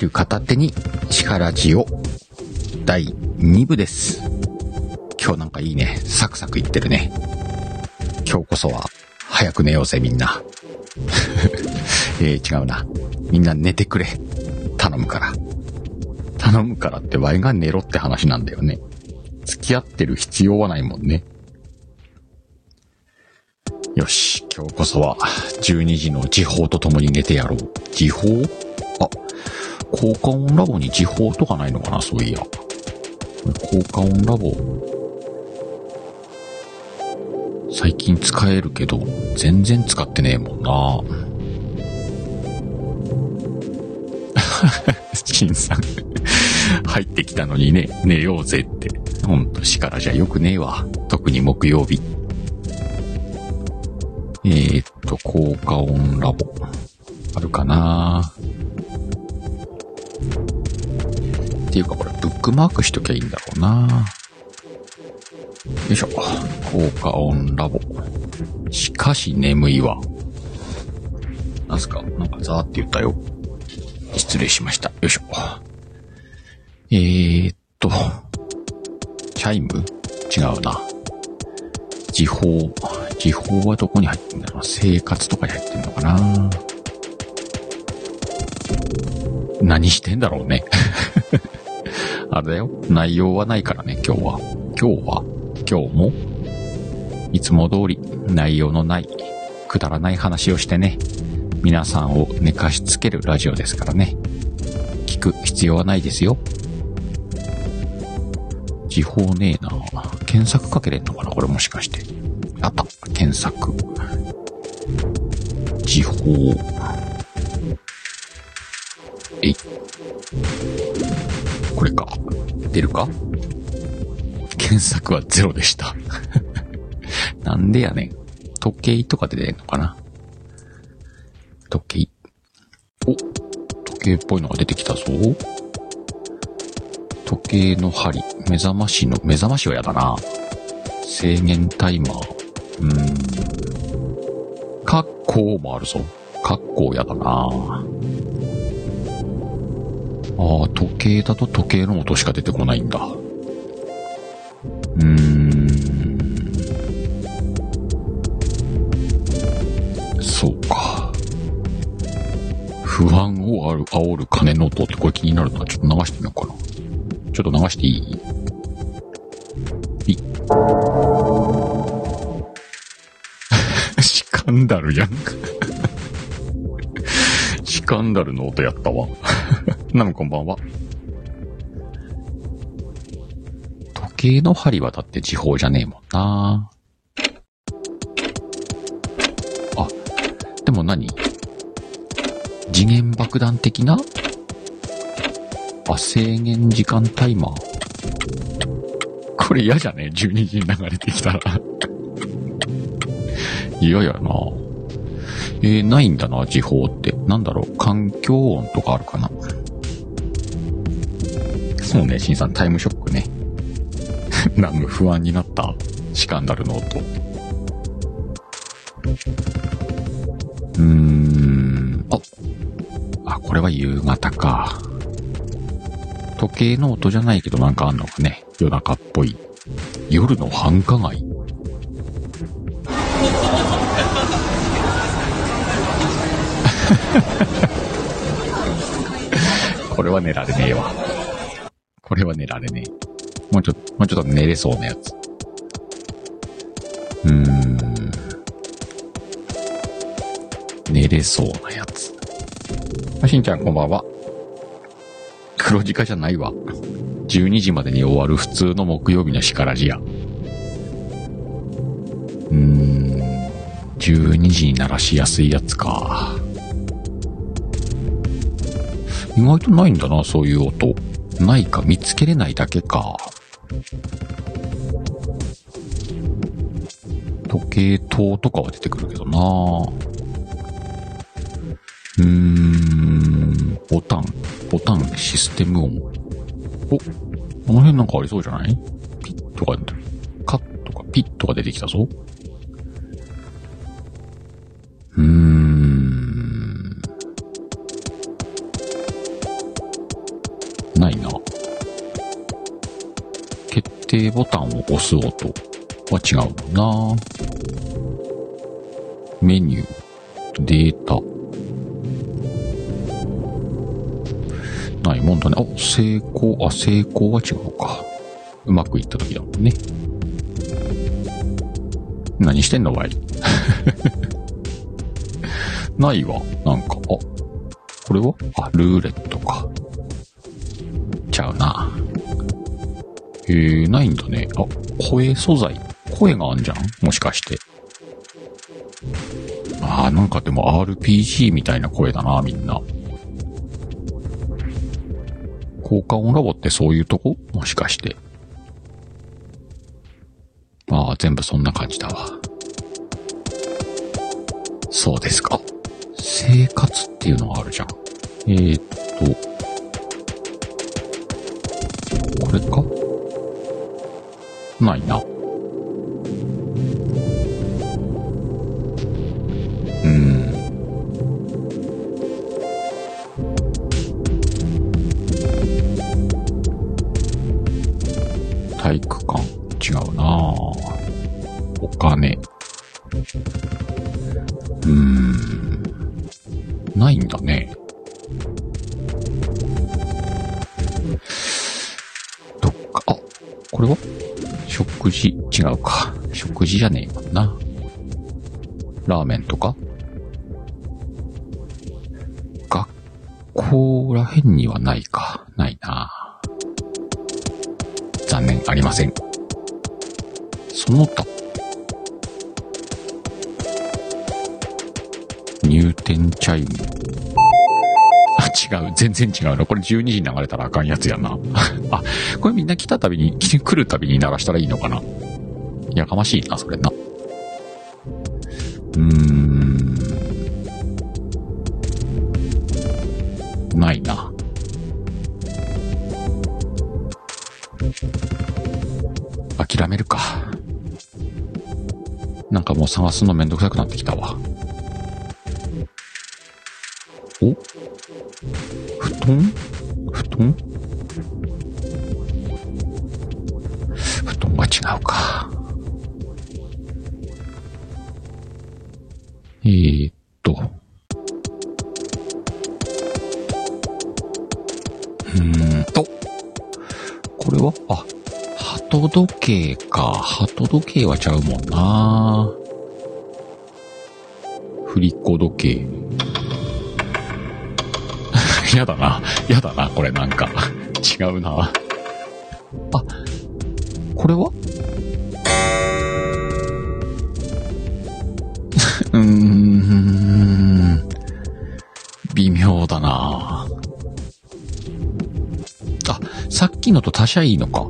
ル片手に力ジオ第2部です。今日なんかいいね。サクサクいってるね。今日こそは早く寝ようぜみんな。えー、違うな。みんな寝てくれ。頼むから。頼むからってワイが寝ろって話なんだよね。付き合ってる必要はないもんね。よし、今日こそは12時の時報とともに寝てやろう。時報、効果音ラボに時報とかないのかなそういや。効果音ラボ。最近使えるけど、全然使ってねえもんな。シンさん。入ってきたのにね、寝ようぜって。ほんと、しからじゃよくねえわ。特に木曜日。えー、っと、効果音ラボ。あるかなっていうかこれ、ブックマークしときゃいいんだろうなよいしょ。効果音ラボ。しかし眠いわ。なんすか？なんかザーって言ったよ。失礼しました。よいしょ。えーっと、チャイム？違うな。時報。時報はどこに入ってんだろう生活とかに入ってんのかな何してんだろうね。あれだよ。内容はないからね、今日は。今日は？今日も？いつも通り内容のない、くだらない話をしてね。皆さんを寝かしつけるラジオですからね。聞く必要はないですよ。時報ねえな検索かけれんのかなこれもしかして。あった。検索。時報。えい。これか。出るか？検索はゼロでした。なんでやねん。時計とかで出んのかな？時計。お、時計っぽいのが出てきたぞ。時計の針、目覚ましの、目覚ましはやだな。制限タイマー。うーん。カッコーもあるぞ。カッコーやだな。ああ、時計だと時計の音しか出てこないんだ。うーん。そうか。不安をある煽る鐘の音ってこれ気になるな。ちょっと流してみようかな。ちょっと流していい？い シカンダルじゃん。シカンダルの音やったわ。なのこんばんは。時計の針はだって時報じゃねえもんな。あ、でも何？次元爆弾的な？あ、制限時間タイマー。これ嫌じゃね ?12 時に流れてきたら。嫌やな。えー、ないんだな、時報って。なんだろう、環境音とかあるかな？そうね、シンさん、タイムショックね。なんか不安になったシカンダルの音。うーん、あ、あ、これは夕方か。時計の音じゃないけどなんかあんのかね。夜中っぽい。夜の繁華街 これは寝られねえわ。これは寝られねえ。もうちょっと、もうちょっと寝れそうなやつ。うーん。寝れそうなやつ。あしんちゃんこんばんは。黒字化じゃないわ。12時までに終わる普通の木曜日のしからじや。うーん。12時に鳴らしやすいやつか。意外とないんだな、そういう音。ないか見つけれないだけか。時計塔とかは出てくるけどなうーん、ボタン、ボタンシステム音。お、この辺なんかありそうじゃない？ピッとか、カッとかピッとか出てきたぞ。うーん。ないな。決定ボタンを押す音は違うもんな。メニュー、データ。ないもんだね。あ、成功、あ、成功は違うか。うまくいった時だもんね。何してんのわい。ないわ。なんか、あ、これは？あ、ルーレットか。えー、ないんだね。あ、声素材。声があんじゃん？もしかして。あー、なんかでも RPG みたいな声だな、みんな。効果音ラボってそういうとこ？もしかして。ああ、全部そんな感じだわ。そうですか。生活っていうのがあるじゃん。えー、っと、ないな。うん。体育館？違うなお金。うーん。ないんだね。どっか、あ、これは？食事、違うか。食事じゃねえもんな。ラーメンとか？学校らへんにはないか。ないな残念、ありません。その他。入店チャイム。違う。全然違うな。これ12時に流れたらあかんやつやな。あ、これみんな来たたびに、来るたびに鳴らしたらいいのかなやかましいな、それな。うーん。ないな。諦めるか。なんかもう探すのめんどくさくなってきたわ。ーんと。これは？あ、鳩時計か。鳩時計はちゃうもんな。振り子時計。やだな。やだな、これなんか。違うな。あ、これは？うーん。微妙だな。っきのと足しゃいいのか。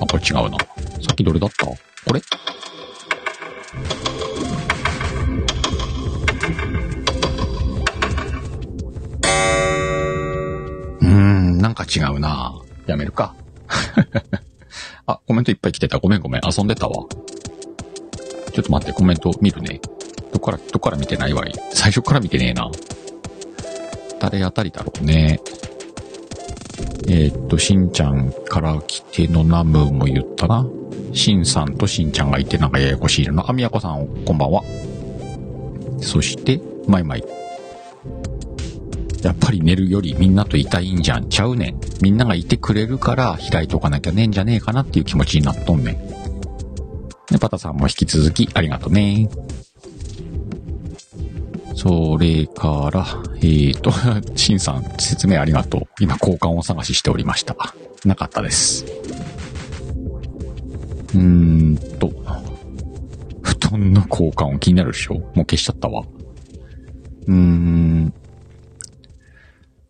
あ、これ違うな。さっきどれだった？これ？うーん、なんか違うな。やめるか。あ、コメントいっぱい来てた。ごめんごめん。遊んでたわ。ちょっと待って、コメント見るね。どっから、どっから見てないわい。最初から見てねえな。誰あたりだろうね。えーっと、しんちゃんから来てのナムも言ったな。しんさんとしんちゃんがいてなんかややこしいな。あみやこさん、こんばんは。そして、まいまい。やっぱり寝るよりみんなといたいんじゃんちゃうねん。みんながいてくれるから開いとかなきゃねえんじゃねえかなっていう気持ちになっとんねん。で、パタさんも引き続きありがとね。それから、えーと、シンさん説明ありがとう。今交換を探ししておりました。なかったです。うーんと、布団の交換音気になるでしょ？もう消しちゃったわ。うーん。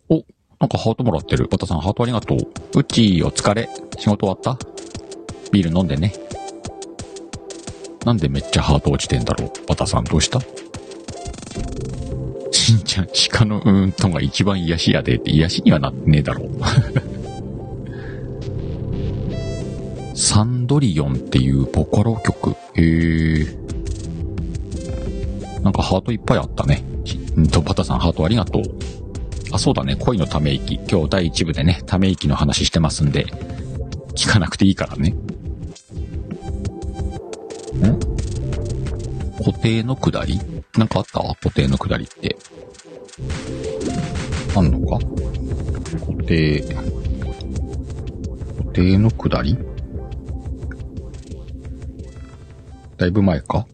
お、なんかハートもらってる。バタさんハートありがとう。うちお疲れ。仕事終わった？ビール飲んでね。なんでめっちゃハート落ちてんだろう？バタさんどうした？しんちゃん、鹿のうーんとが一番癒しやでって癒しにはなってねえだろう。サンドリオンっていうボカロ曲。へえ。なんかハートいっぱいあったね。んと、バタさんハートありがとう。あ、そうだね。恋のため息。今日第1部でね、ため息の話してますんで、聞かなくていいからね。ん？固定のくだり？なんかあった？固定のくだりって。あんのか？固定、固定のくだり？だいぶ前か？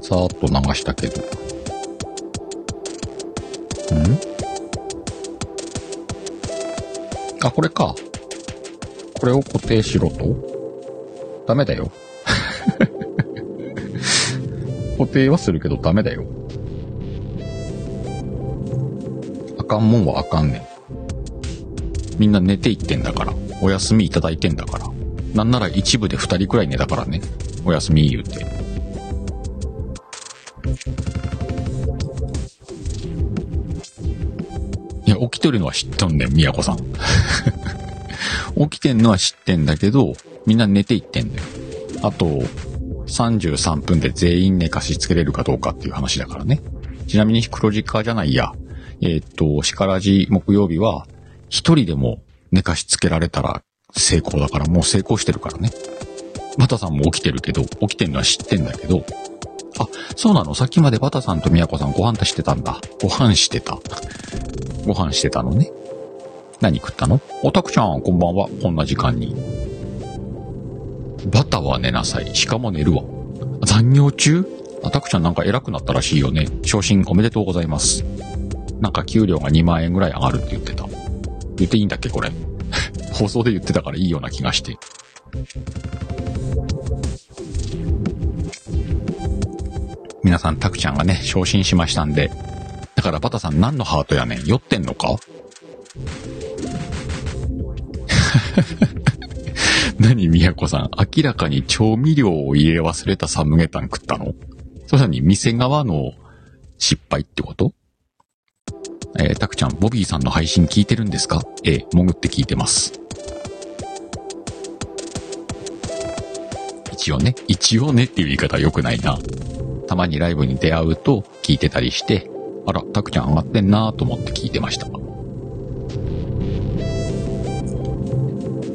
さーっと流したけど。ん？あ、これか。これを固定しろと？ダメだよ。固定はするけどダメだよ。かんもんはあかんねん。みんな寝ていってんだから。お休みいただいてんだから。なんなら一部で二人くらい寝たからね。お休み言うて。いや、起きてるのは知っとんねん、みやこさん。起きてんのは知ってんだけど、みんな寝ていってんだよ。あと、33分で全員寝かしつけれるかどうかっていう話だからね。ちなみに黒字化じゃないや。えー、っと、しからじ木曜日は、一人でも寝かしつけられたら成功だからもう成功してるからね。バタさんも起きてるけど、起きてんのは知ってんだけど、あ、そうなの？さっきまでバタさんとミヤコさんご飯してたんだ。ご飯してた。ご飯してたのね。何食ったの？おたくちゃん、こんばんは。こんな時間に。バタは寝なさい。しかも寝るわ。残業中？あたくちゃんなんか偉くなったらしいよね。昇進おめでとうございます。なんか給料が2万円ぐらい上がるって言ってた。言っていいんだっけこれ。放送で言ってたからいいような気がして。皆さん、たくちゃんがね、昇進しましたんで。だからバタさん何のハートやねん酔ってんのか？何、みやこさん。明らかに調味料を入れ忘れたサムゲタン食ったの？それなに店側の失敗ってこと？えー、たくちゃん、ボビーさんの配信聞いてるんですか？ええ潜って聞いてます。一応ね、一応ねっていう言い方は良くないな。たまにライブに出会うと聞いてたりして、あら、たくちゃん上がってんなと思って聞いてました。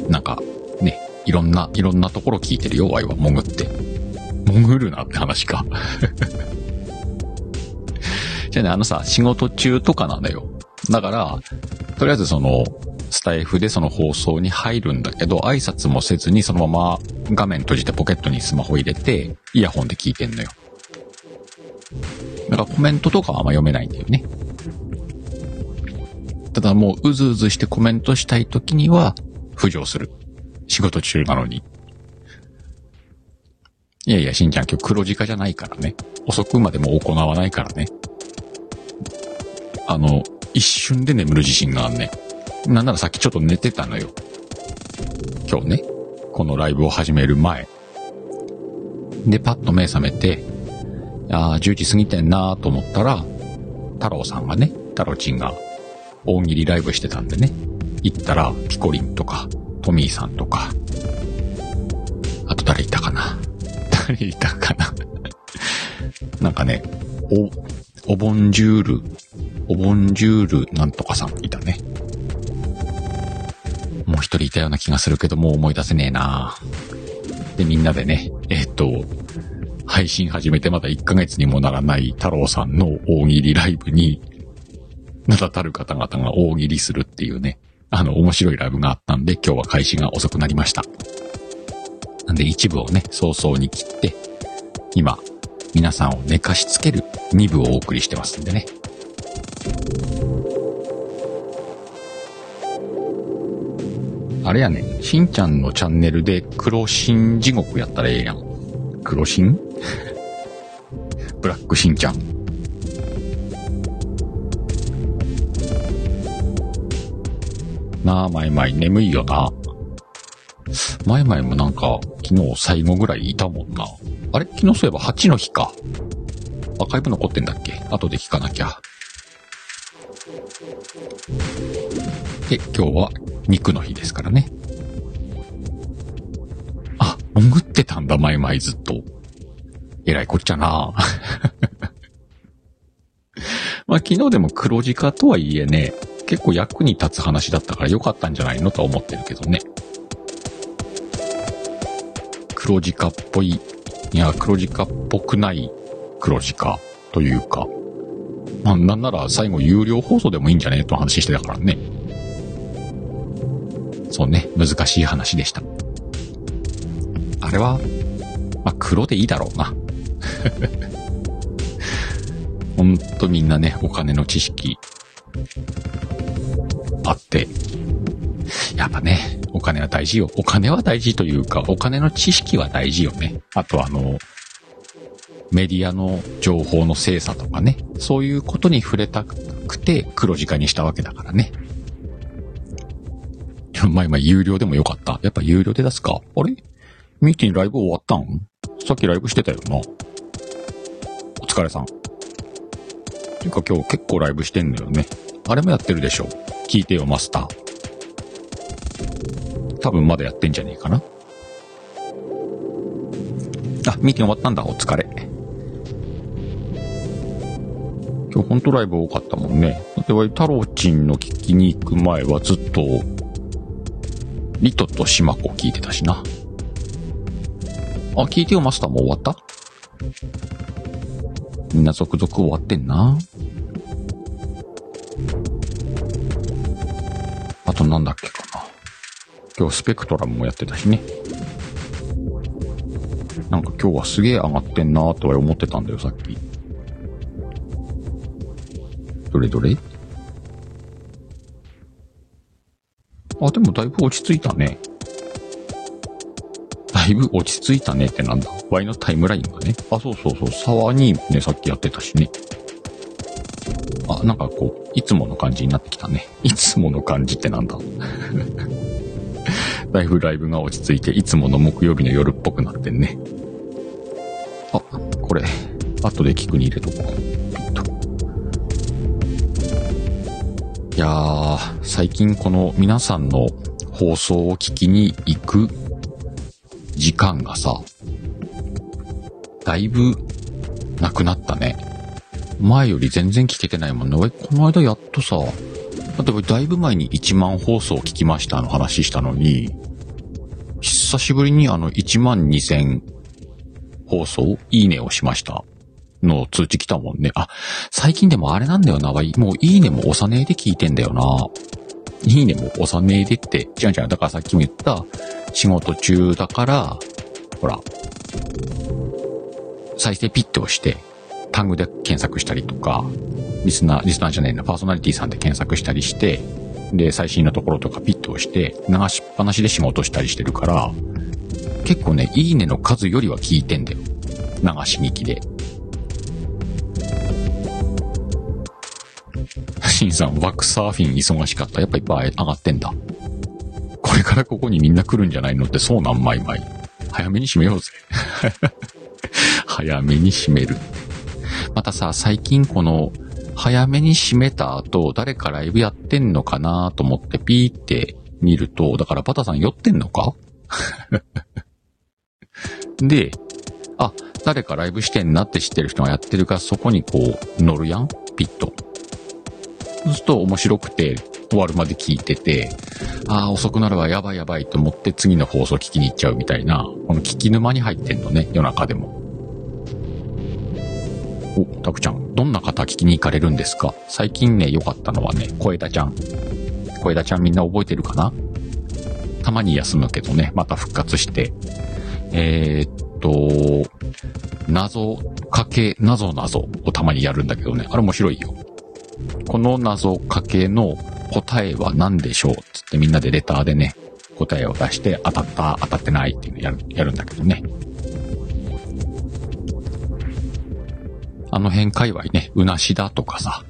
なんか、ね、いろんな、いろんなところ聞いてるよ、ワイは潜って。潜るなって話か。じゃあね、あのさ、仕事中とかなんだよ。だから、とりあえずその、スタイフでその放送に入るんだけど、挨拶もせずにそのまま画面閉じてポケットにスマホ入れて、イヤホンで聞いてんのよ。だからコメントとかはあんま読めないんだよね。ただもううずうずしてコメントしたい時には浮上する。仕事中なのに。いやいや、しんちゃん今日黒字化じゃないからね。遅くまでも行わないからね。あの、一瞬で眠る自信があんね。なんならさっきちょっと寝てたのよ。今日ね。このライブを始める前。で、パッと目覚めて、ああ、10時過ぎてんなと思ったら、太郎さんがね、太郎ちんが大喜利ライブしてたんでね。行ったら、ピコリンとか、トミーさんとか、あと誰いたかな誰いたかななんかね、お、おボンジュール、おボンジュールなんとかさんいたね。もう一人いたような気がするけど、もう思い出せねえなで、みんなでね、えっ、と、配信始めてまだ1ヶ月にもならない太郎さんの大喜利ライブに、名だたる方々が大喜利するっていうね、あの、面白いライブがあったんで、今日は開始が遅くなりました。なんで一部をね、早々に切って、今、皆さんを寝かしつける2部をお送りしてますんでね。あれやねん、しんちゃんのチャンネルで黒新地獄やったらええやん。黒新？ブラックしんちゃん。なあ、まいまい眠いよな。まいまいもなんか、昨日最後ぐらいいたもんな。あれ？昨日そういえば8の日か。アーカイブ残ってんだっけ？後で聞かなきゃ。で、今日は肉の日ですからね。あ、潜ってたんだ、まいまいずっと。えらいこっちゃな まあ昨日でも黒字化とはいえね、結構役に立つ話だったから良かったんじゃないのとは思ってるけどね。黒字化っぽい、いや、黒字化っぽくない黒字化というか、まあなんなら最後有料放送でもいいんじゃねと話してたからね。そうね、難しい話でした。あれは、まあ黒でいいだろうな。ほんとみんなね、お金の知識あって、やっぱね、お金は大事よ。お金は大事というか、お金の知識は大事よね。あとあの、メディアの情報の精査とかね、そういうことに触れたくて黒字化にしたわけだからね。まあ今有料でもよかった。やっぱ有料で出すかあれ？ミーティンライブ終わったん？さっきライブしてたよな。お疲れさん。ていうか今日結構ライブしてんのよね。あれもやってるでしょ。聞いてよマスター。多分まだやってんじゃねえかな。あ、ミーティン終わったんだ。お疲れ。今日ほんとライブ多かったもんね。だって太郎ちんの聞きに行く前はずっと、リトとシマコ聞いてたしな。あ、聞いてよマスターもう終わった？みんな続々終わってんな。あとなんだっけかな。今日スペクトラムもやってたしね。なんか今日はすげえ上がってんなーとは思ってたんだよ、さっき。どれどれ？あ、でもだいぶ落ち着いたね。だいぶ落ち着いたねってなんだ ?Y のタイムラインがね。あ、そうそうそう。沢にね、さっきやってたしね。あ、なんかこう、いつもの感じになってきたね。いつもの感じってなんだ？だいぶライブが落ち着いて、いつもの木曜日の夜っぽくなってんね。あ、これ、後で聞くに入れとこう。やー、最近この皆さんの放送を聞きに行く時間がさ、だいぶなくなったね。前より全然聞けてないもんね。俺、この間やっとさ、例えばだいぶ前に1万放送聞きましたの話したのに、久しぶりにあの1万2000放送いいねをしましたの通知来たもんね。あ、最近でもあれなんだよな。もういいねも押さねえで聞いてんだよな。いいねも押さねえでって。違う違う。だからさっきも言った仕事中だから、ほら、再生ピッと押して、タグで検索したりとか、リスナー、リスナーじゃねえな、パーソナリティさんで検索したりして、で、最新のところとかピッと押して、流しっぱなしで仕事したりしてるから、結構ね、いいねの数よりは聞いてんだよ。流し聞きで。シンさん、ワークサーフィン忙しかった。やっぱいっぱい上がってんだ。これからここにみんな来るんじゃないのってそうなんまいまい。早めに閉めようぜ。早めに閉める。またさ、最近この、早めに閉めた後、誰かライブやってんのかなと思ってピーって見ると、だからパタさん酔ってんのか？で、あ、誰かライブしてんなって知ってる人がやってるからそこにこう乗るやん？ピッと。そうすると面白くて終わるまで聞いてて、ああ、遅くなるわ、やばいやばいと思って次の放送聞きに行っちゃうみたいな、この聞き沼に入ってんのね、夜中でも。お、たくちゃん、どんな方聞きに行かれるんですか？最近ね、良かったのはね、小枝ちゃん。小枝ちゃんみんな覚えてるかな？たまに休むけどね、また復活して。えー、っと、謎かけ、謎謎をたまにやるんだけどね、あれ面白いよ。この謎かけの答えは何でしょう?つってみんなでレターでね、答えを出して当たった、当たってないっていうのやる、やるんだけどね。あの辺界隈ね、うなしだとかさ、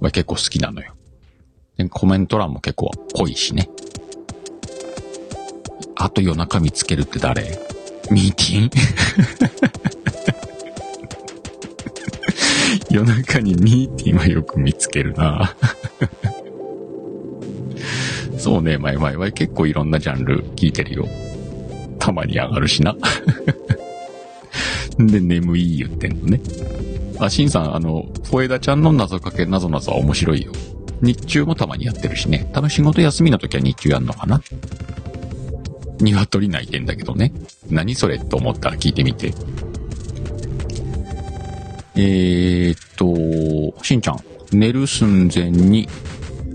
は結構好きなのよ。コメント欄も結構濃いしね。あと夜中見つけるって誰?ミーティン？夜中にミーティンはよく見つけるなそうね、まいまいは結構いろんなジャンル聞いてるよ。たまに上がるしな。で、眠い言ってんのね。あ、しんさん、あの、小枝ちゃんの謎かけ謎謎は面白いよ。日中もたまにやってるしね。多分仕事休みの時は日中やんのかな鶏鳴いてんだけどね。何それと思ったら聞いてみて。えー、っと、しんちゃん、寝る寸前に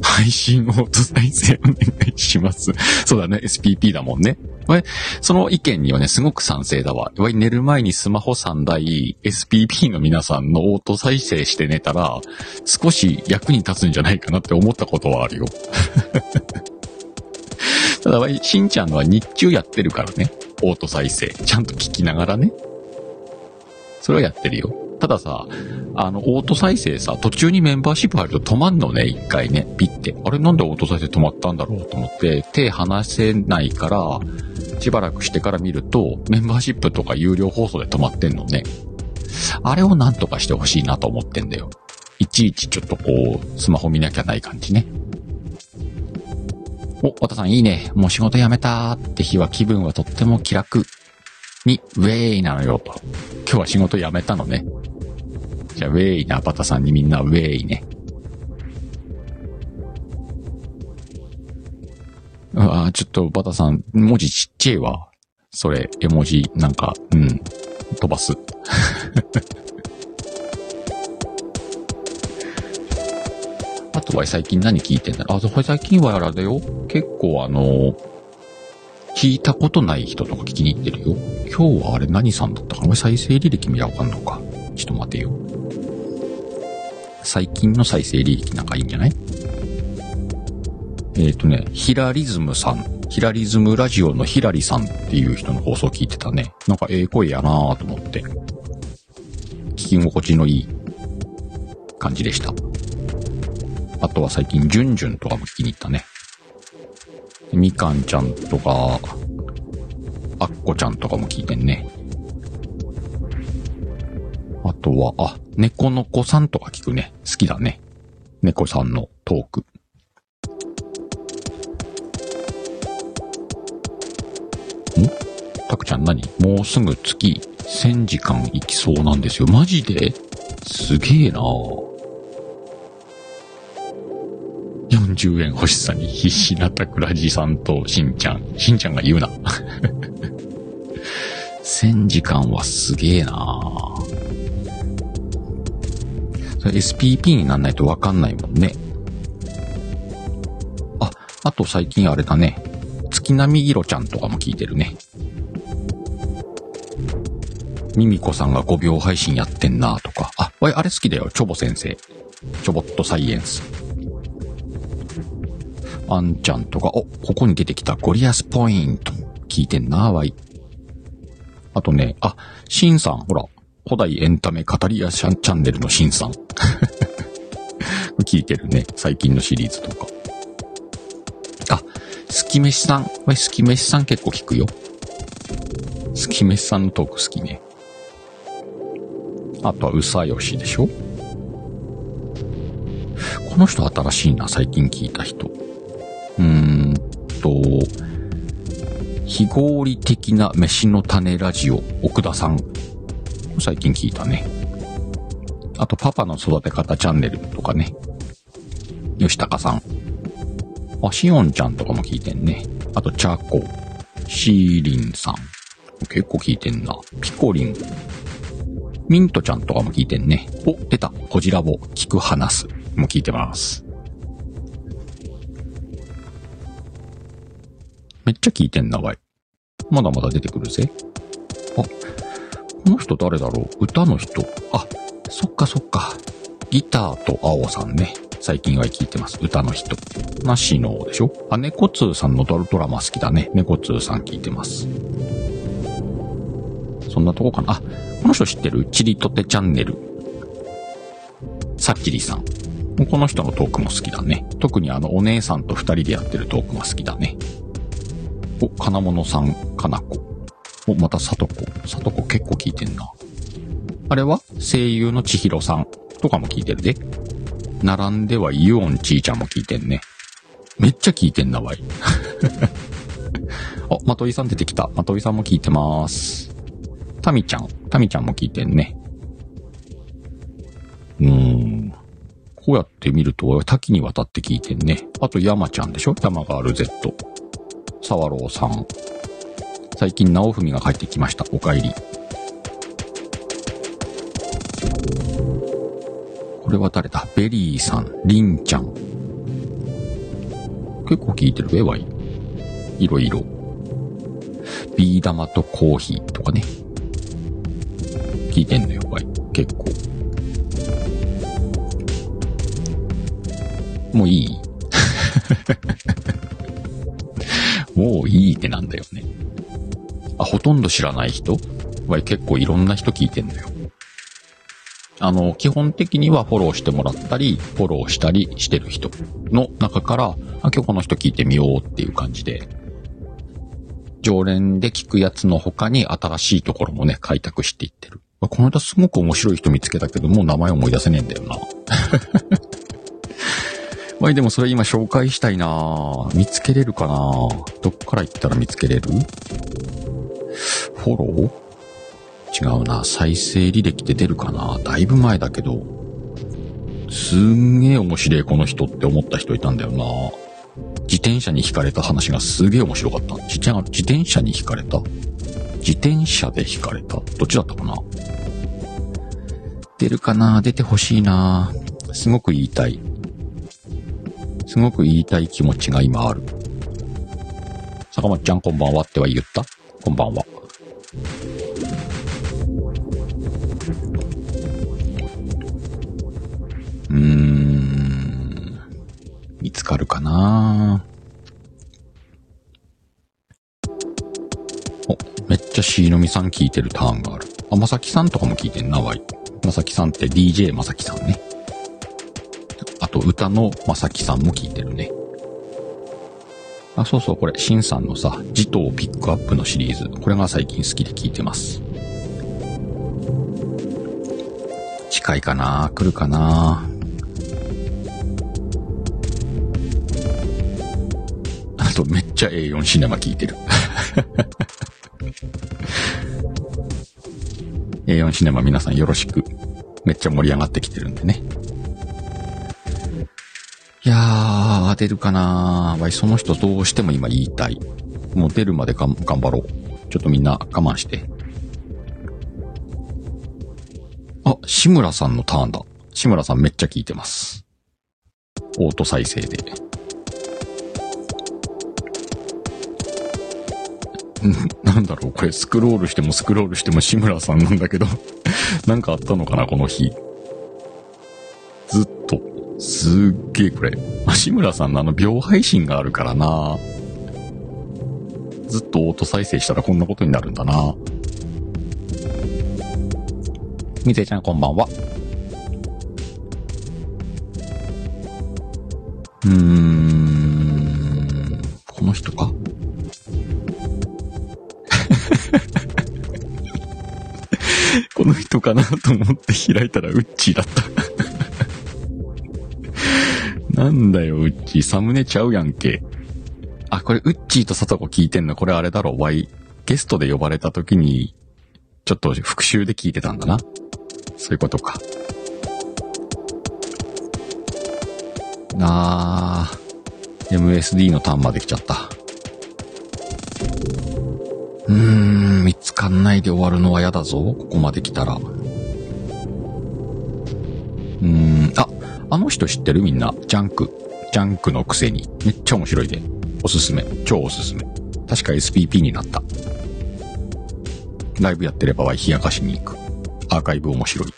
配信オート再生お願いします。そうだね、SPP だもんね。その意見にはね、すごく賛成だわ。寝る前にスマホ3台、SPP の皆さんのオート再生して寝たら、少し役に立つんじゃないかなって思ったことはあるよ。ただ、しんちゃんのは日中やってるからね。オート再生。ちゃんと聞きながらね。それはやってるよ。たださ、あの、オート再生さ、途中にメンバーシップ入ると止まんのね、一回ね、ピッて。あれなんでオート再生止まったんだろうと思って、手離せないから、しばらくしてから見ると、メンバーシップとか有料放送で止まってんのね。あれをなんとかしてほしいなと思ってんだよ。いちいちちょっとこう、スマホ見なきゃない感じね。お、和田さんいいね。もう仕事辞めたーって日は気分はとっても気楽に、ウェーイなのよと。今日は仕事辞めたのね。じゃあ、ウェイな、バタさんにみんなウェイね。ああ、ちょっとバタさん、文字ちっちゃいわ。それ、絵文字、なんか、うん、飛ばす。あとは最近何聞いてんだあ、それ最近はあれだよ。結構あの、聞いたことない人とか聞きに行ってるよ。今日はあれ何さんだったかな再生履歴見りゃわかんのか。ちょっと待てよ。最近の再生履歴なんかいいんじゃない？えっ、ー、とね、ヒラリズムさん。ヒラリズムラジオのヒラリさんっていう人の放送聞いてたね。なんかええ声やなぁと思って。聞き心地のいい感じでした。あとは最近、ジュンジュンとかも聞きに行ったね。みかんちゃんとか、あっこちゃんとかも聞いてんね。あとは、あ、猫の子さんとか聞くね。好きだね。猫さんのトーク。ん？たくちゃん何？もうすぐ月1000時間行きそうなんですよ。マジで？すげえな40円欲しさに必死なたくらじさんとしんちゃん。しんちゃんが言うな。1000時間はすげえなぁ SPP になんないとわかんないもんね。あ、あと最近あれだね。月並みいろちゃんとかも聞いてるね。ミミコさんが5秒配信やってんなとか。あ、わい、あれ好きだよ。チョボ先生。チョボットサイエンス。あんちゃんとか、お、ここに出てきたゴリアスポイント。聞いてんなわい。あとね、あ、シンさん、ほら、古代エンタメ語り屋チャンネルのシンさん。聞いてるね。最近のシリーズとか。あ、スキメシさん。スキメシさん結構聞くよ。スキメシさんのトーク好きね。あとはうさよしでしょこの人新しいな、最近聞いた人。うーんと、非合理的な飯の種ラジオ、奥田さん。最近聞いたね。あと、パパの育て方チャンネルとかね。吉高さん。あ、しおんちゃんとかも聞いてんね。あと、チャコ、シーリンさん。結構聞いてんな。ピコリン。ミントちゃんとかも聞いてんね。お、出た。コジラボ、聞く話す。も聞いてます。めっちゃ聞いてんな、わい。まだまだ出てくるぜ。この人誰だろう？歌の人。あ、そっかそっか。ギターと青さんね。最近は聞いてます。歌の人。なしのでしょ？あ、猫通さんのドルドラマ好きだね。猫通さん聞いてます。そんなとこかな。あ、この人知ってる？チリトテチャンネル。さっちりさん。この人のトークも好きだね。特にあのお姉さんと二人でやってるトークが好きだね。お、金物さん、かなこ。お、またさとこ。さとこ結構聞いてんな。あれは？声優の千尋さんとかも聞いてるで。並んではユオンちーちゃんも聞いてんね。めっちゃ聞いてんな、わい。あ、まといさん出てきた。まといさんも聞いてます。タミちゃん。タミちゃんも聞いてんね。うーん。こうやって見ると多岐にわたって聞いてんね。あと山ちゃんでしょ？山がある Z。サワローさん。最近、直文が帰ってきました。お帰り。これは誰だ？ベリーさん、リンちゃん。結構聞いてるべ、ワイ。いろいろ。ビー玉とコーヒーとかね。聞いてんのよ、ワイ。結構。もういい？もういいってなんだよね。あ、ほとんど知らない人？は結構いろんな人聞いてんのよ。あの、基本的にはフォローしてもらったり、フォローしたりしてる人の中から、あ、今日この人聞いてみようっていう感じで、常連で聞くやつの他に新しいところもね、開拓していってる。この間すごく面白い人見つけたけど、もう名前思い出せねえんだよな。まあでもそれ今紹介したいな見つけれるかなどっから行ったら見つけれる？フォロー？違うな。再生履歴って出るかな？だいぶ前だけど。すんげえ面白いこの人って思った人いたんだよな。自転車に惹かれた話がすげえ面白かった。自転自転車に惹かれた？自転車で惹かれた？どっちだったかな？出るかな？出てほしいなすごく言いたい。すごく言いたい気持ちが今ある。坂本ちゃんこんばんはっては言った？こんばんは。うーん。見つかるかな？お、めっちゃしのみさん聞いてるターンがある。あ、まさきさんとかも聞いてんな、わい。まさきさんって DJ まさきさんね。あと、歌のまさきさんも聞いてるね。あ、そうそう、これ、シンさんのさ、ジトーピックアップのシリーズ。これが最近好きで聞いてます。近いかな？来るかな？あと、めっちゃ A4 シネマ聞いてる。A4 シネマ皆さんよろしく。めっちゃ盛り上がってきてるんでね。出るかな？わい、その人どうしても今言いたい。もう出るまでがん頑張ろう。ちょっとみんな我慢して。あ、志村さんのターンだ。志村さんめっちゃ聞いてます。オート再生で。なんだろうこれスクロールしてもスクロールしても志村さんなんだけど。なんかあったのかなこの日。すっげえこれ。まあ志村さんのあの秒配信があるからな。ずっとオート再生したらこんなことになるんだな。みぜちゃんこんばんは。うーん。この人か？この人かなと思って開いたらウッチーだった。なんだよ、ウッチー。サムネちゃうやんけ。あ、これ、ウッチーとサトコ聞いてんの？これあれだろ、ワイ。ゲストで呼ばれた時に、ちょっと復習で聞いてたんだな。そういうことか。あー、MSD のターンまで来ちゃった。うーん、見つかんないで終わるのは嫌だぞ。ここまで来たら。うーん、あ、あの人知ってるみんな？ジャンク。ジャンクのくせに。めっちゃ面白いで。おすすめ。超おすすめ。確か SPP になった。ライブやってればは冷やかしに行く。アーカイブ面白い。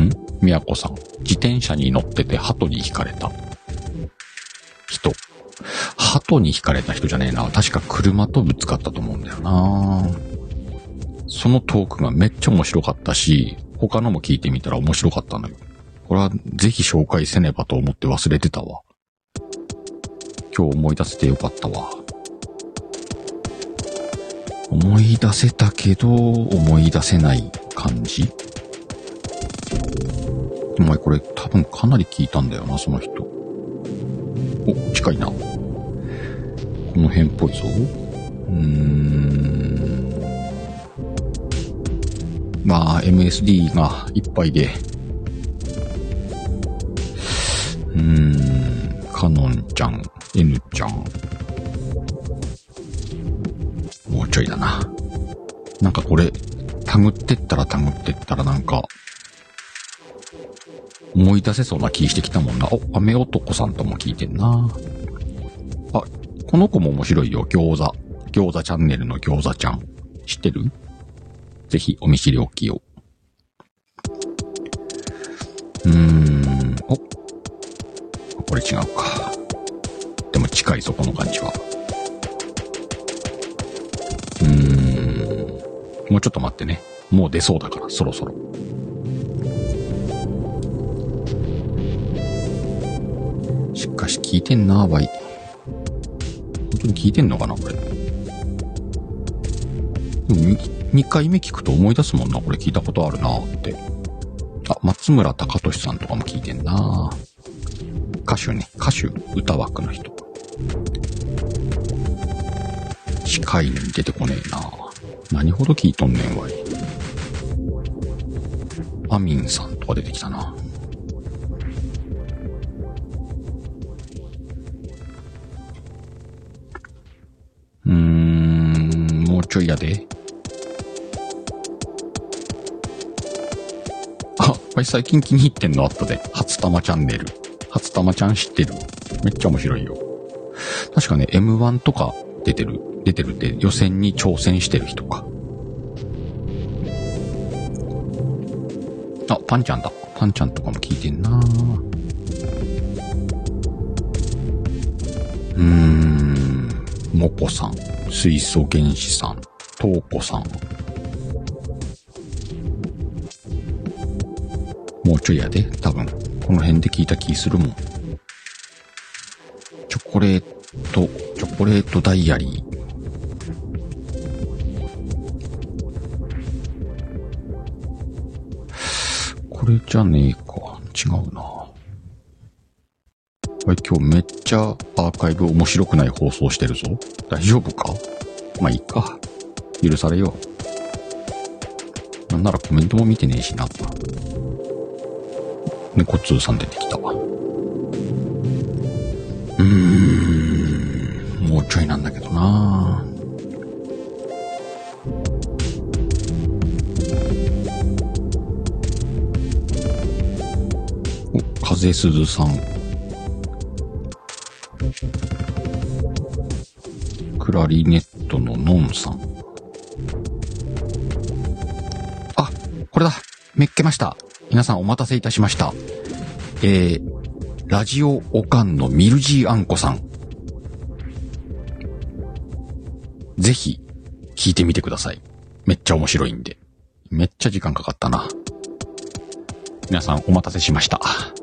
ん？みやこさん。自転車に乗ってて鳩に惹かれた。人。鳩に惹かれた人じゃねえな。確か車とぶつかったと思うんだよな。そのトークがめっちゃ面白かったし、他のも聞いてみたら面白かったのよ。これはぜひ紹介せねばと思って忘れてたわ。今日思い出せてよかったわ。思い出せたけど、思い出せない感じ？お前これ多分かなり聞いたんだよな、その人。お、近いな。この辺っぽいぞ。うーん。今、MSD がいっぱいで。うーん、カノンちゃん、N ちゃん。もうちょいだな。なんかこれ、タグってったらタグってったらなんか、思い出せそうな気してきたもんな。お、雨男さんとも聞いてんな。あ、この子も面白いよ。餃子。餃子チャンネルの餃子ちゃん。知ってる？ぜひお見知りおきを。うーん、お。これ違うか。でも近いぞ、この感じは。うーん。もうちょっと待ってね。もう出そうだから、そろそろ。しかし聞いてんな、バイ。本当に聞いてんのかな、これ。2回目聞くと思い出すもんな。これ聞いたことあるなって。あ、松村隆俊さんとかも聞いてんな歌手ね。歌手、歌枠の人。近いのに出てこねえな何ほど聞いとんねんわい。アミンさんとか出てきたな。うーん、もうちょいやで。あ、これ最近気に入ってんのあったで。初玉チャンネル。初玉ちゃん知ってる？めっちゃ面白いよ。確かね、M1 とか出てる。出てるって予選に挑戦してる人か。あ、パンちゃんだ。パンちゃんとかも聞いてんなうーん。モコさん。水素原子さん。トウコさん。もうちょいやで、多分。この辺で聞いた気するもん。チョコレート、チョコレートダイアリー。これじゃねえか。違うな。これ今日めっちゃアーカイブ面白くない放送してるぞ。大丈夫か？まあいいか。許されよう。なんならコメントも見てねえしな。猫通さん出てきた。うーん、もうちょいなんだけどなお、風鈴さん。クラリネットのノンさん。あ、これだめっけました皆さんお待たせいたしました。えー、ラジオオカンのミルジーアンコさん。ぜひ、聞いてみてください。めっちゃ面白いんで。めっちゃ時間かかったな。皆さんお待たせしました。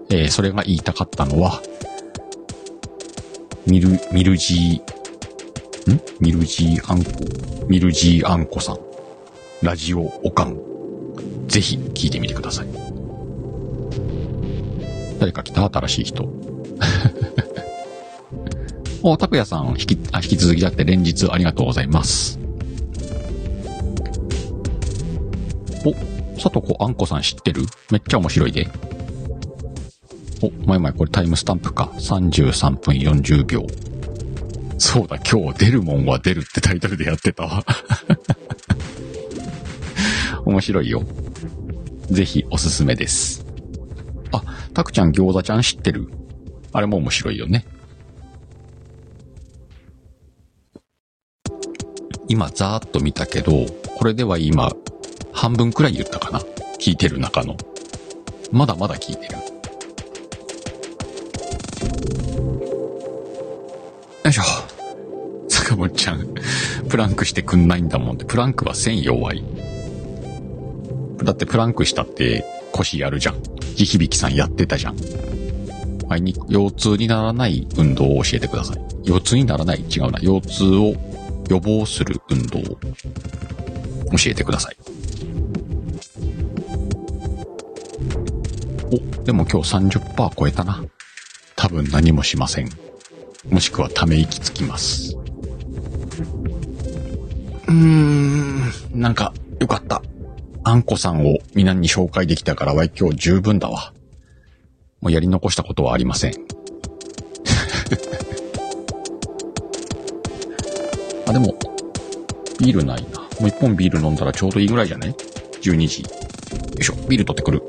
えー、それが言いたかったのは、ミル、ミルジー、ん？ミルジーアンコミルジーアンコさん。ラジオオカン。ぜひ聞いてみてください。誰か来た新しい人。お、拓也さん、引き、あ、引き続きだって連日ありがとうございます。お、佐藤子あんこさん知ってる？めっちゃ面白いで。お、前々これタイムスタンプか。33分40秒。そうだ、今日出るもんは出るってタイトルでやってたわ。面白いよ。ぜひおすすめです。あたくちゃん餃子ちゃん知ってる？あれも面白いよね。今ざーっと見たけど、これでは今、半分くらい言ったかな？聞いてる中の。まだまだ聞いてる。よいしょ。坂本ちゃん、プランクしてくんないんだもんって、プランクは線弱い。だってプランクしたって腰やるじゃん。地響さんやってたじゃん。前に、腰痛にならない運動を教えてください。腰痛にならない違うな。腰痛を予防する運動を教えてください。お、でも今日30%超えたな。多分何もしません。もしくはため息つきます。うーん、なんか、よかった。あんこさんをみんなに紹介できたからは今日十分だわ。もうやり残したことはありません。あ、でも、ビールないな。もう一本ビール飲んだらちょうどいいぐらいじゃね ?12 時。よいしょ、ビール取ってくる。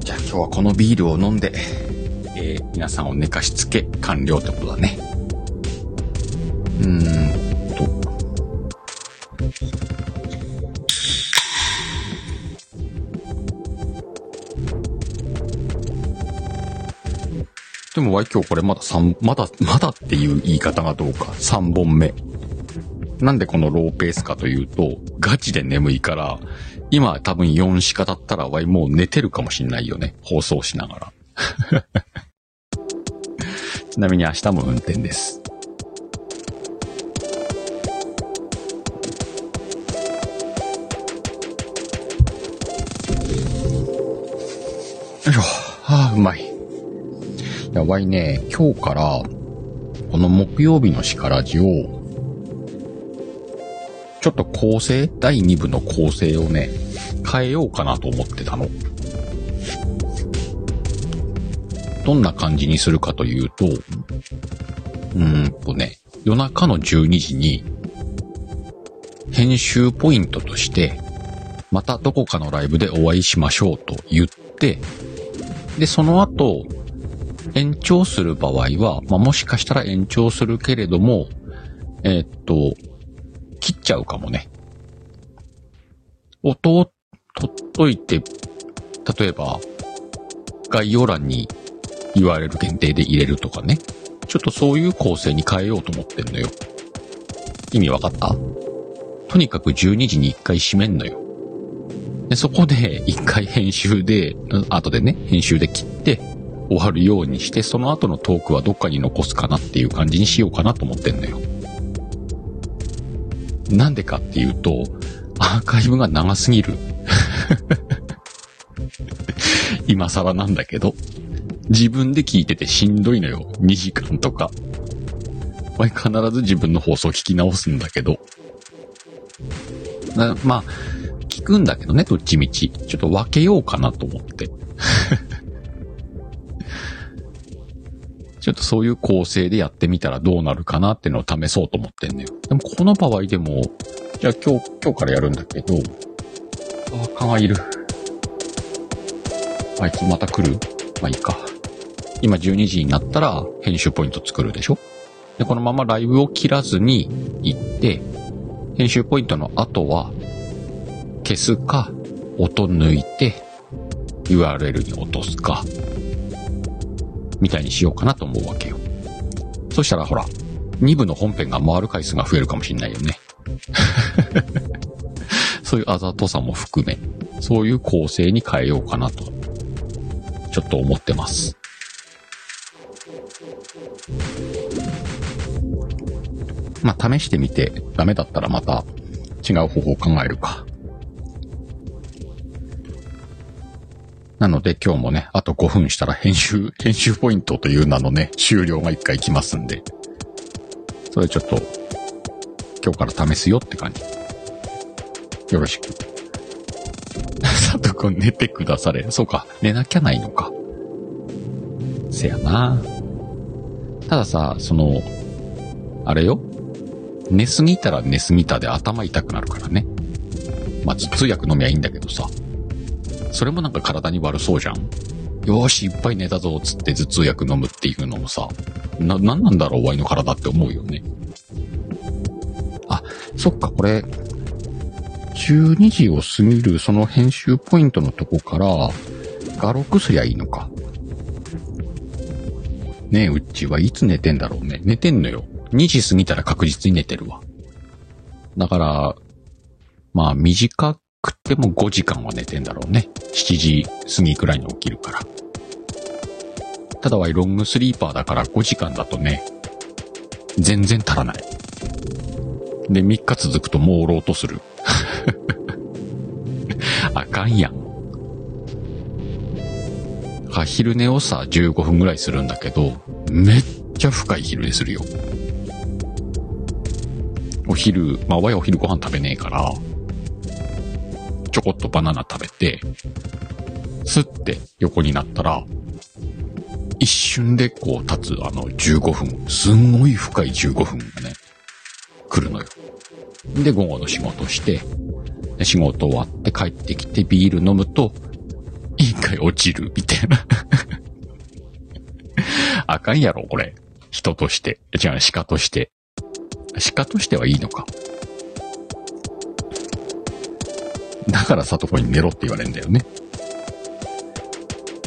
じゃあ今日はこのビールを飲んで、皆さんを寝かしつけ完了ってことだね。うーんと。でも、わい今日これまだ3、まだ、まだっていう言い方がどうか。3本目。なんでこのローペースかというと、ガチで眠いから、今多分4しか経ったらわいもう寝てるかもしんないよね。放送しながら。ちなみに明日も運転です。よいしょ。はあ、うまい。やばいね、今日から、この木曜日のしからじを、ちょっと構成、第2部の構成をね、変えようかなと思ってたの。どんな感じにするかというと、うーんとね、夜中の12時に、編集ポイントとして、またどこかのライブでお会いしましょうと言って、で、その後、延長する場合は、まあ、もしかしたら延長するけれども、えーっと、切っちゃうかもね。音を取っといて、例えば、概要欄に URL 限定で入れるとかね。ちょっとそういう構成に変えようと思ってんのよ。意味わかった？とにかく12時に1回閉めんのよ。で、そこで1回編集で、後でね、編集で切って終わるようにして、その後のトークはどっかに残すかなっていう感じにしようかなと思ってんのよ。なんでかっていうと、アーカイブが長すぎる。今更なんだけど。自分で聞いててしんどいのよ。2時間とか。まあ必ず自分の放送聞き直すんだけど。なまあ、聞くんだけどね、どっちみち。ちょっと分けようかなと思って。ちょっとそういう構成でやってみたらどうなるかなっていうのを試そうと思ってんのよ。でもこの場合でも、じゃあ今日、今日からやるんだけど、あ、蚊がいる。あいつまた来る？まあいいか。今12時になったら編集ポイント作るでしょ？で、このままライブを切らずに行って、編集ポイントの後は消すか、音抜いて URL に落とすか、みたいにしようかなと思うわけよ。そしたらほら、2部の本編が回る回数が増えるかもしんないよね。そういうあざとさも含め、そういう構成に変えようかなと、ちょっと思ってます。まあ、試してみてダメだったらまた違う方法を考えるか。なので今日もね、あと5分したら編集、編集ポイントという名のね、終了が1回来ますんで、それちょっと、今日から試すよって感じ。よろしく。佐藤くん寝てくだされ。そうか、寝なきゃないのか。せやな。たださ、その、あれよ。寝すぎたら寝すぎたで頭痛くなるからね。まあ、頭痛薬飲みゃいいんだけどさ。それもなんか体に悪そうじゃん。よーし、いっぱい寝たぞ、つって頭痛薬飲むっていうのもさ、な、なんなんだろう、ワイの体って思うよね。あ、そっか、これ、12時を過ぎるその編集ポイントのとこから、画録すりゃいいのか。ねえ、うちはいつ寝てんだろうね。寝てんのよ。2時過ぎたら確実に寝てるわ。だから、まあ短くても5時間は寝てんだろうね。7時過ぎくらいに起きるから。ただはロングスリーパーだから5時間だとね、全然足らない。で、3日続くと朦朧とする。あかんやん。昼寝をさ、15分ぐらいするんだけど、めっちゃ深い昼寝するよ。お昼、まあ、わやお昼ご飯食べねえから、ちょこっとバナナ食べて、すって横になったら、一瞬でこう経つあの15分、すんごい深い15分がね、来るのよ。で、午後の仕事して、仕事終わって帰ってきてビール飲むと、一回落ちるみたいな あかんやろ、これ。人として。違う、鹿として。鹿としてはいいのか。だから里子に寝ろって言われるんだよね。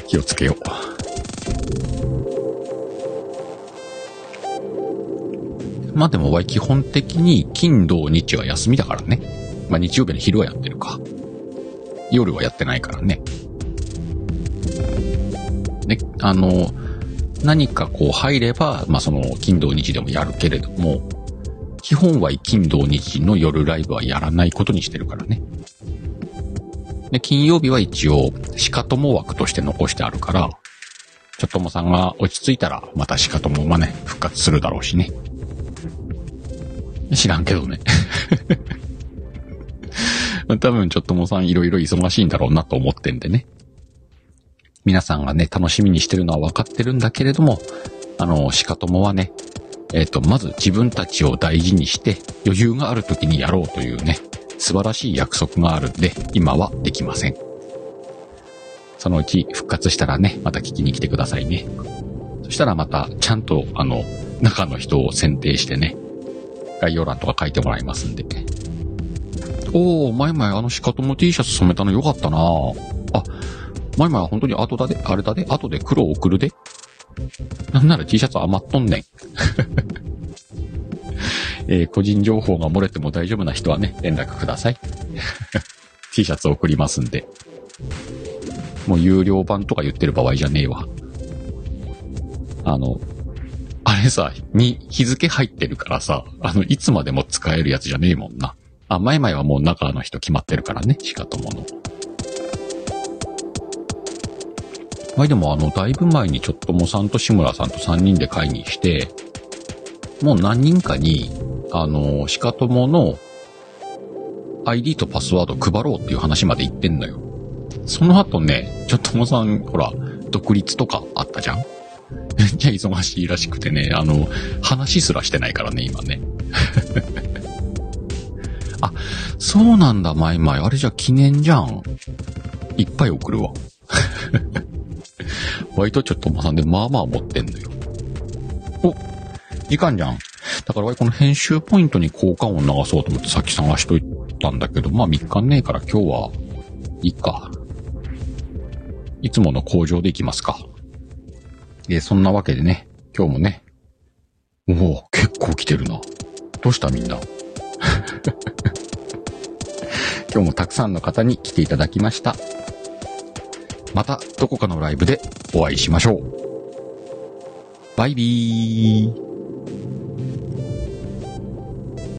気をつけよう。まあでも、基本的に金土日は休みだからね。まあ日曜日の昼はやってるか。夜はやってないからね。ね、あの、何かこう入れば、まあその金土日でもやるけれども、基本は金土日の夜ライブはやらないことにしてるからね。で、金曜日は一応、鹿友枠として残してあるから、ちょっともさんが落ち着いたら、また鹿友もね、復活するだろうしね。知らんけどね。多分ちょっともさんいろいろ忙しいんだろうなと思ってんでね。皆さんがね、楽しみにしてるのは分かってるんだけれども、あの、しかともはね、えっ、ー、と、まず自分たちを大事にして、余裕がある時にやろうというね、素晴らしい約束があるんで、今はできません。そのうち復活したらね、また聞きに来てくださいね。そしたらまた、ちゃんと、あの、中の人を選定してね、概要欄とか書いてもらいますんで。おー、前々あのシカトモ T シャツ染めたのよかったなあ、前々は本当に後だで、あれだで、後で黒を送るで。なんなら T シャツ余っとんねん。えー、個人情報が漏れても大丈夫な人はね、連絡ください。T シャツ送りますんで。もう有料版とか言ってる場合じゃねえわ。あの、あれさ、に日付入ってるからさ、あの、いつまでも使えるやつじゃねえもんな。あ、前々はもう中の人決まってるからね、しかともの。はい、でもあの、だいぶ前にちょっともさんと志村さんと3人で会議して、もう何人かに、あの、しかともの ID とパスワード配ろうっていう話まで言ってんのよ。その後ね、ちょっともさん、ほら、独立とかあったじゃん？めっちゃ忙しいらしくてね、あの、話すらしてないからね、今ね。あ、そうなんだ、マイマイ。あれじゃ記念じゃん。いっぱい送るわ。割とちょっとまさんで、まあまあ持ってんのよ。お、時間じゃん。だからこの編集ポイントに効果音流そうと思ってさっき探しといたんだけど、まあ3日ねえから今日はいいか。いつもの工場で行きますか。えー、そんなわけでね、今日もね、おお、結構来てるな。どうしたみんな。今日もたくさんの方に来ていただきました。またどこかのライブでお会いしましょう。バイビー。